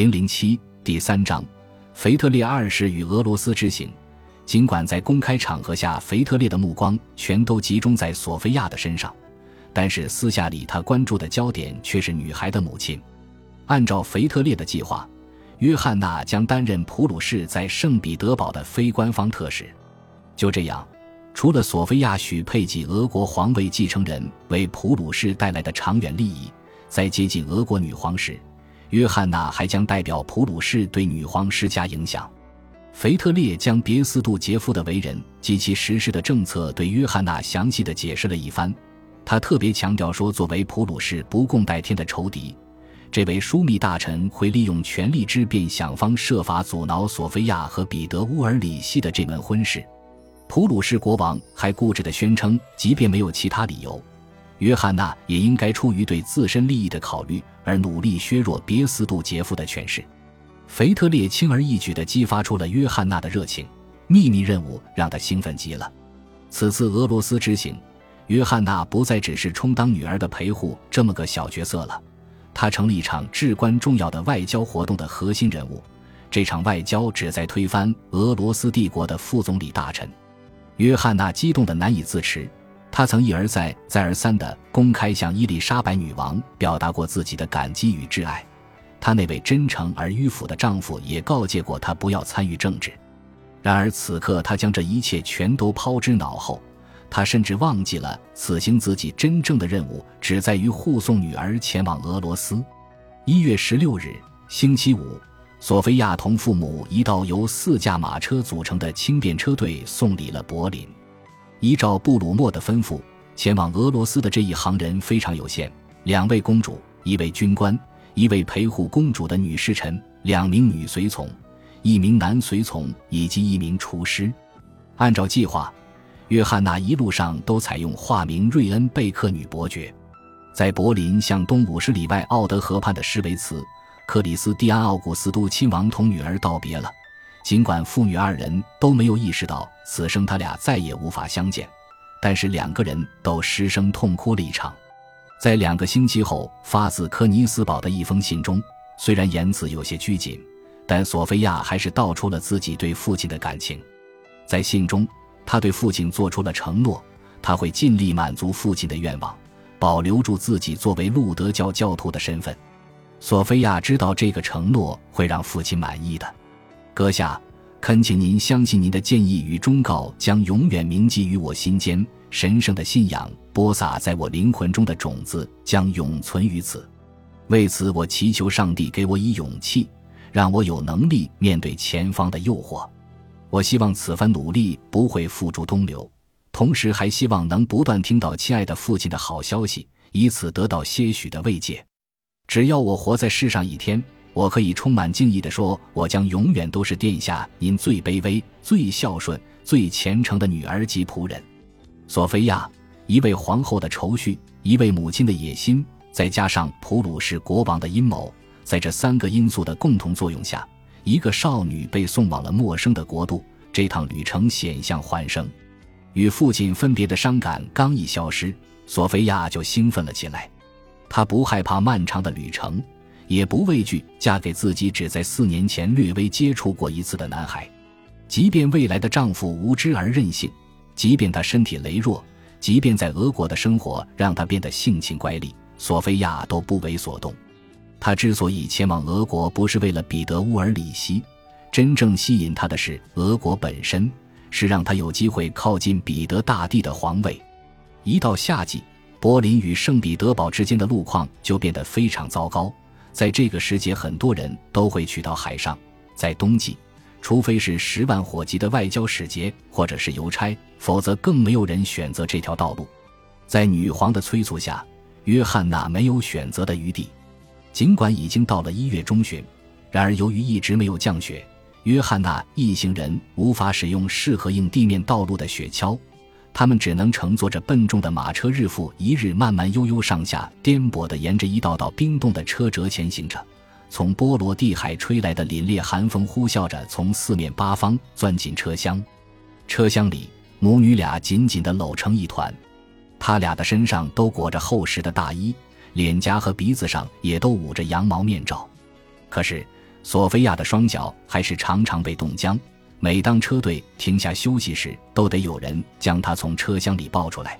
零零七第三章，腓特烈二世与俄罗斯之行。尽管在公开场合下，腓特烈的目光全都集中在索菲亚的身上，但是私下里他关注的焦点却是女孩的母亲。按照腓特烈的计划，约翰娜将担任普鲁士在圣彼得堡的非官方特使。就这样，除了索菲亚许配给俄国皇位继承人为普鲁士带来的长远利益，在接近俄国女皇时。约翰娜还将代表普鲁士对女皇施加影响。腓特烈将别斯杜杰夫的为人及其实施的政策对约翰娜详细的解释了一番。他特别强调说，作为普鲁士不共戴天的仇敌，这位枢密大臣会利用权力之便，想方设法阻挠索菲亚和彼得乌尔里希的这门婚事。普鲁士国王还固执地宣称，即便没有其他理由。约翰娜也应该出于对自身利益的考虑而努力削弱别斯杜杰夫的权势。腓特烈轻而易举地激发出了约翰娜的热情，秘密任务让他兴奋极了。此次俄罗斯之行，约翰娜不再只是充当女儿的陪护这么个小角色了，她成了一场至关重要的外交活动的核心人物。这场外交旨在推翻俄罗斯帝国的副总理大臣。约翰娜激动得难以自持。他曾一而再、再而三地公开向伊丽莎白女王表达过自己的感激与挚爱，她那位真诚而迂腐的丈夫也告诫过她不要参与政治。然而此刻，她将这一切全都抛之脑后，她甚至忘记了此行自己真正的任务只在于护送女儿前往俄罗斯。一月十六日，星期五，索菲亚同父母一道由四驾马车组成的轻便车队送礼了柏林。依照布鲁默的吩咐，前往俄罗斯的这一行人非常有限：两位公主，一位军官，一位陪护公主的女侍臣，两名女随从，一名男随从以及一名厨师。按照计划，约翰娜一路上都采用化名瑞恩贝克女伯爵，在柏林向东五十里外奥德河畔的施维茨，克里斯蒂安奥古斯都亲王同女儿道别了。尽管父女二人都没有意识到此生他俩再也无法相见，但是两个人都失声痛哭了一场。在两个星期后发自科尼斯堡的一封信中，虽然言辞有些拘谨，但索菲亚还是道出了自己对父亲的感情。在信中，他对父亲做出了承诺，他会尽力满足父亲的愿望，保留住自己作为路德教教徒的身份。索菲亚知道这个承诺会让父亲满意的。阁下，恳请您相信您的建议与忠告将永远铭记于我心间。神圣的信仰播撒在我灵魂中的种子将永存于此。为此，我祈求上帝给我以勇气，让我有能力面对前方的诱惑。我希望此番努力不会付诸东流，同时还希望能不断听到亲爱的父亲的好消息，以此得到些许的慰藉。只要我活在世上一天。我可以充满敬意地说，我将永远都是殿下您最卑微、最孝顺、最虔诚的女儿及仆人，索菲亚。一位皇后的愁绪，一位母亲的野心，再加上普鲁士国王的阴谋，在这三个因素的共同作用下，一个少女被送往了陌生的国度。这趟旅程险象环生，与父亲分别的伤感刚一消失，索菲亚就兴奋了起来。她不害怕漫长的旅程。也不畏惧嫁给自己只在四年前略微接触过一次的男孩，即便未来的丈夫无知而任性，即便他身体羸弱，即便在俄国的生活让他变得性情乖戾，索菲亚都不为所动。他之所以前往俄国，不是为了彼得乌尔里希，真正吸引他的是俄国本身，是让他有机会靠近彼得大帝的皇位。一到夏季，柏林与圣彼得堡之间的路况就变得非常糟糕。在这个时节，很多人都会去到海上。在冬季，除非是十万火急的外交使节或者是邮差，否则更没有人选择这条道路。在女皇的催促下，约翰娜没有选择的余地。尽管已经到了一月中旬，然而由于一直没有降雪，约翰娜一行人无法使用适合应地面道路的雪橇。他们只能乘坐着笨重的马车，日复一日，慢慢悠悠上下颠簸地沿着一道道冰冻的车辙前行着。从波罗的海吹来的凛冽寒风呼啸着，从四面八方钻进车厢。车厢里，母女俩紧紧地搂成一团，他俩的身上都裹着厚实的大衣，脸颊和鼻子上也都捂着羊毛面罩。可是，索菲亚的双脚还是常常被冻僵，每当车队停下休息时，都得有人将他从车厢里抱出来。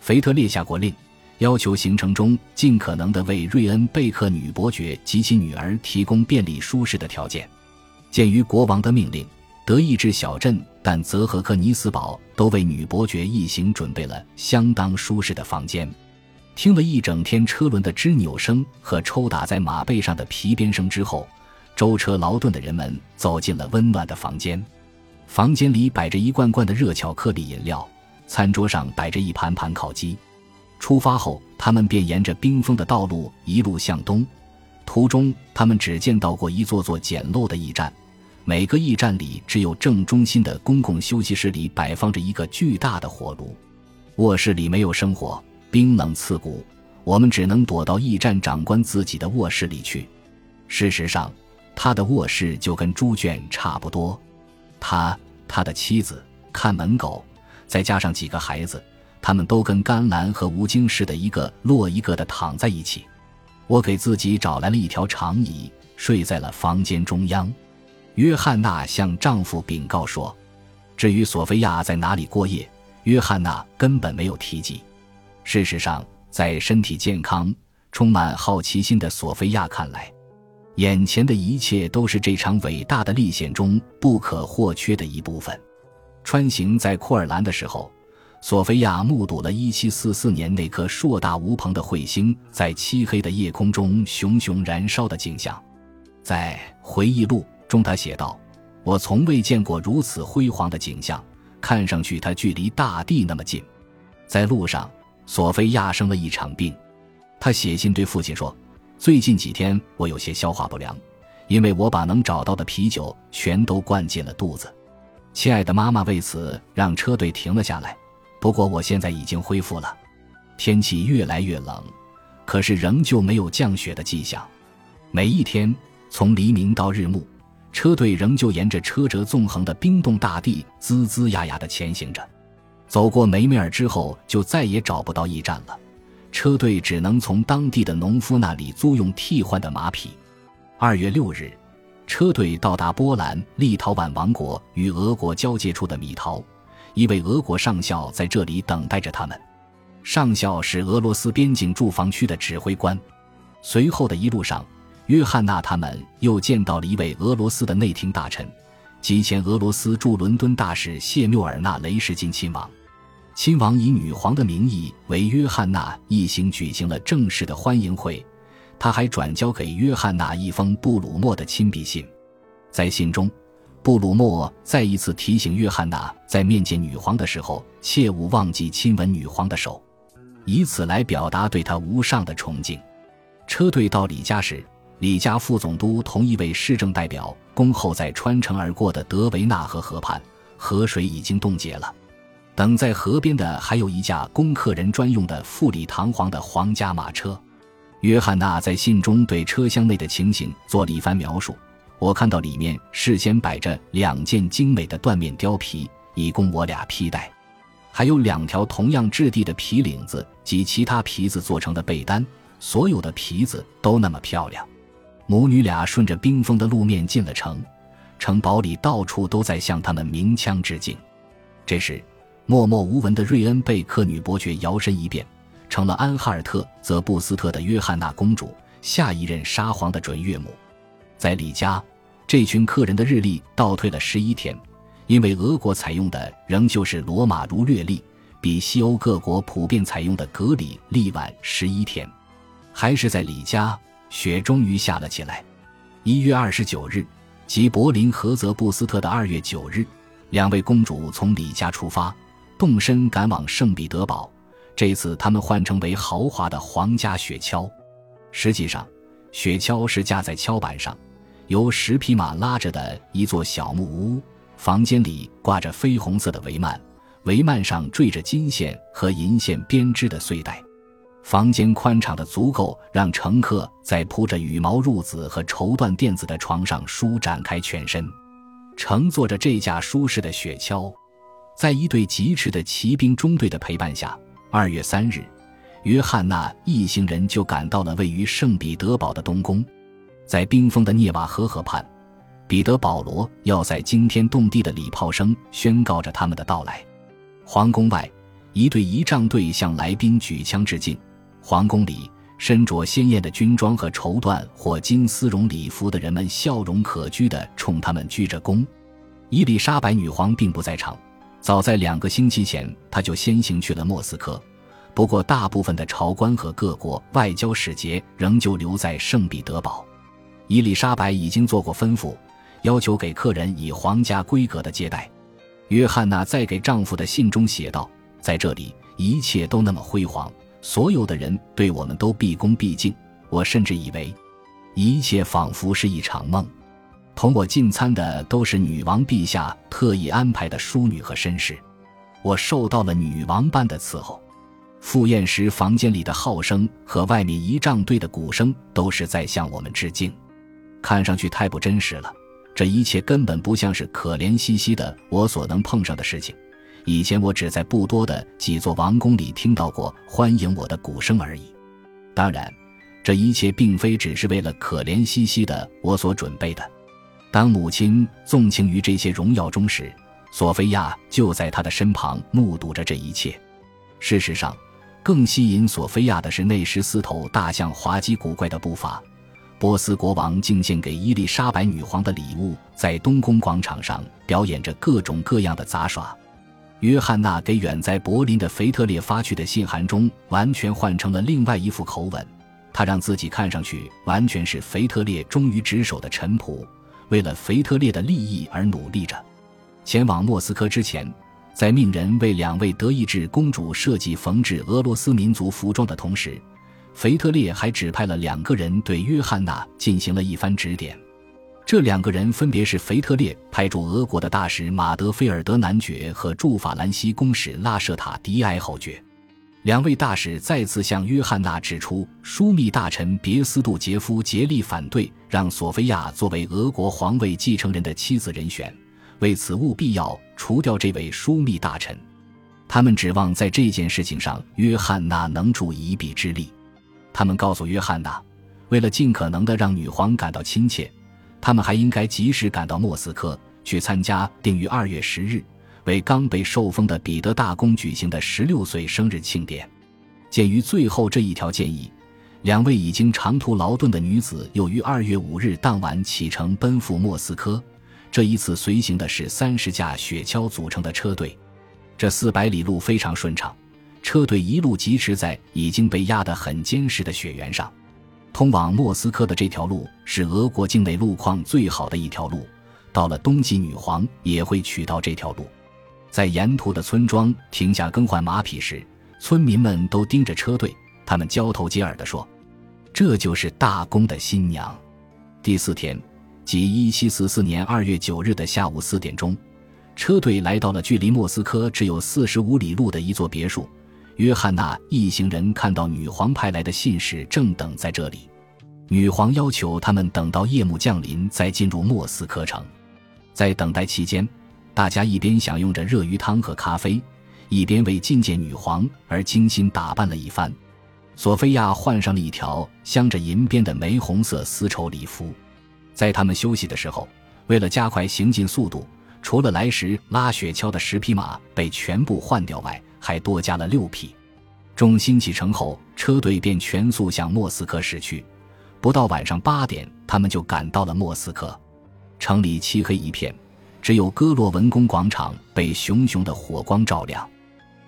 腓特烈下过令，要求行程中尽可能的为瑞恩贝克女伯爵及其女儿提供便利舒适的条件。鉴于国王的命令，德意志小镇但泽和克尼斯堡都为女伯爵一行准备了相当舒适的房间。听了一整天车轮的吱扭声和抽打在马背上的皮鞭声之后。舟车劳顿的人们走进了温暖的房间，房间里摆着一罐罐的热巧克力饮料，餐桌上摆着一盘盘烤鸡。出发后，他们便沿着冰封的道路一路向东。途中，他们只见到过一座座简陋的驿站，每个驿站里只有正中心的公共休息室里摆放着一个巨大的火炉。卧室里没有生火，冰冷刺骨，我们只能躲到驿站长官自己的卧室里去。事实上。他的卧室就跟猪圈差不多，他、他的妻子、看门狗，再加上几个孩子，他们都跟甘蓝和吴京似的，一个摞一个的躺在一起。我给自己找来了一条长椅，睡在了房间中央。约翰娜向丈夫禀告说：“至于索菲亚在哪里过夜，约翰娜根本没有提及。事实上，在身体健康、充满好奇心的索菲亚看来。”眼前的一切都是这场伟大的历险中不可或缺的一部分。穿行在库尔兰的时候，索菲亚目睹了1744年那颗硕大无朋的彗星在漆黑的夜空中熊熊燃烧的景象。在回忆录中，他写道：“我从未见过如此辉煌的景象，看上去它距离大地那么近。”在路上，索菲亚生了一场病，他写信对父亲说。最近几天我有些消化不良，因为我把能找到的啤酒全都灌进了肚子。亲爱的妈妈为此让车队停了下来。不过我现在已经恢复了。天气越来越冷，可是仍旧没有降雪的迹象。每一天从黎明到日暮，车队仍旧沿着车辙纵横的冰冻大地吱吱呀呀地前行着。走过梅梅尔之后，就再也找不到驿站了。车队只能从当地的农夫那里租用替换的马匹。二月六日，车队到达波兰立陶宛王国与俄国交界处的米陶，一位俄国上校在这里等待着他们。上校是俄罗斯边境驻防区的指挥官。随后的一路上，约翰娜他们又见到了一位俄罗斯的内廷大臣，即前俄罗斯驻伦敦大使谢缪尔纳雷什金亲王。亲王以女皇的名义为约翰娜一行举行了正式的欢迎会，他还转交给约翰娜一封布鲁默的亲笔信。在信中，布鲁默再一次提醒约翰娜在面见女皇的时候，切勿忘记亲吻女皇的手，以此来表达对她无上的崇敬。车队到李家时，李家副总督同一位市政代表恭候在穿城而过的德维纳河河畔，河水已经冻结了。等在河边的还有一架供客人专用的富丽堂皇的皇家马车。约翰娜在信中对车厢内的情形做了一番描述。我看到里面事先摆着两件精美的缎面貂皮，以供我俩披戴，还有两条同样质地的皮领子及其他皮子做成的被单。所有的皮子都那么漂亮。母女俩顺着冰封的路面进了城，城堡里到处都在向他们鸣枪致敬。这时。默默无闻的瑞恩贝克女伯爵摇身一变，成了安哈尔特泽布斯特的约翰娜公主，下一任沙皇的准岳母。在李家，这群客人的日历倒退了十一天，因为俄国采用的仍旧是罗马儒略历，比西欧各国普遍采用的格里历晚十一天。还是在李家，雪终于下了起来。一月二十九日，即柏林和泽布斯特的二月九日，两位公主从李家出发。动身赶往圣彼得堡，这次他们换成为豪华的皇家雪橇。实际上，雪橇是架在橇板上，由十匹马拉着的一座小木屋。房间里挂着绯红色的帷幔，帷幔上缀着金线和银线编织的穗带。房间宽敞的足够让乘客在铺着羽毛褥子和绸缎垫子的床上舒展开全身。乘坐着这架舒适的雪橇。在一队疾驰的骑兵中队的陪伴下，二月三日，约翰娜一行人就赶到了位于圣彼得堡的东宫。在冰封的涅瓦河河畔，彼得保罗要在惊天动地的礼炮声宣告着他们的到来。皇宫外，一队仪仗队向来宾举枪致敬。皇宫里，身着鲜艳的军装和绸缎或金丝绒礼服的人们笑容可掬地冲他们鞠着躬。伊丽莎白女皇并不在场，早在两个星期前，她就先行去了莫斯科。不过，大部分的朝官和各国外交使节仍旧留在圣彼得堡。伊丽莎白已经做过吩咐，要求给客人以皇家规格的接待。约翰娜在给丈夫的信中写道：“在这里，一切都那么辉煌，所有的人对我们都毕恭毕敬。我甚至以为，一切仿佛是一场梦。”同我进餐的都是女王陛下特意安排的淑女和绅士，我受到了女王般的伺候。赴宴时，房间里的号声和外面仪仗队的鼓声都是在向我们致敬，看上去太不真实了。这一切根本不像是可怜兮兮的我所能碰上的事情。以前我只在不多的几座王宫里听到过欢迎我的鼓声而已。当然，这一切并非只是为了可怜兮兮的我所准备的。当母亲纵情于这些荣耀中时，索菲亚就在她的身旁目睹着这一切。事实上，更吸引索菲亚的是那十四头大象滑稽古怪的步伐。波斯国王敬献给伊丽莎白女皇的礼物，在东宫广场上表演着各种各样的杂耍。约翰娜给远在柏林的腓特烈发去的信函中，完全换成了另外一副口吻。他让自己看上去完全是腓特烈忠于职守的臣仆。为了腓特烈的利益而努力着。前往莫斯科之前，在命人为两位德意志公主设计缝制俄罗斯民族服装的同时，腓特烈还指派了两个人对约翰娜进行了一番指点。这两个人分别是腓特烈派驻俄国的大使马德菲尔德男爵和驻法兰西公使拉舍塔迪埃侯爵。两位大使再次向约翰娜指出，枢密大臣别斯杜杰夫竭力反对让索菲亚作为俄国皇位继承人的妻子人选，为此务必要除掉这位枢密大臣。他们指望在这件事情上，约翰娜能助一臂之力。他们告诉约翰娜，为了尽可能的让女皇感到亲切，他们还应该及时赶到莫斯科去参加定于二月十日。为刚被受封的彼得大公举行的十六岁生日庆典。鉴于最后这一条建议，两位已经长途劳顿的女子又于二月五日当晚启程奔赴莫斯科。这一次随行的是三十架雪橇组成的车队。这四百里路非常顺畅，车队一路疾驰在已经被压得很坚实的雪原上。通往莫斯科的这条路是俄国境内路况最好的一条路，到了冬季，女皇也会取到这条路。在沿途的村庄停下更换马匹时，村民们都盯着车队，他们交头接耳地说：“这就是大公的新娘。”第四天，即一七四四年二月九日的下午四点钟，车队来到了距离莫斯科只有四十五里路的一座别墅。约翰娜一行人看到女皇派来的信使正等在这里，女皇要求他们等到夜幕降临再进入莫斯科城。在等待期间。大家一边享用着热鱼汤和咖啡，一边为觐见女皇而精心打扮了一番。索菲亚换上了一条镶着银边的玫红色丝绸礼服。在他们休息的时候，为了加快行进速度，除了来时拉雪橇的十匹马被全部换掉外，还多加了六匹。众新启程后，车队便全速向莫斯科驶去。不到晚上八点，他们就赶到了莫斯科。城里漆黑一片。只有哥洛文宫广场被熊熊的火光照亮，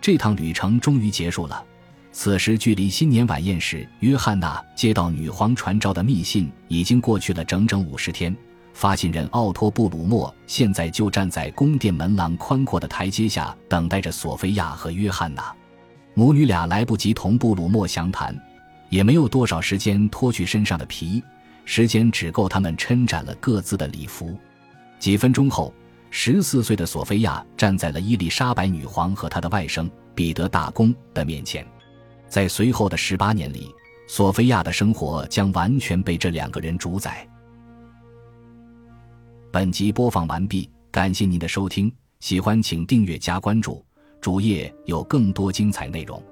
这趟旅程终于结束了。此时距离新年晚宴时约翰娜接到女皇传召的密信已经过去了整整五十天。发信人奥托布鲁莫现在就站在宫殿门廊宽阔的台阶下，等待着索菲亚和约翰娜。母女俩来不及同布鲁莫详谈，也没有多少时间脱去身上的皮，时间只够他们撑展了各自的礼服。几分钟后。十四岁的索菲亚站在了伊丽莎白女皇和她的外甥彼得大公的面前，在随后的十八年里，索菲亚的生活将完全被这两个人主宰。本集播放完毕，感谢您的收听，喜欢请订阅加关注，主页有更多精彩内容。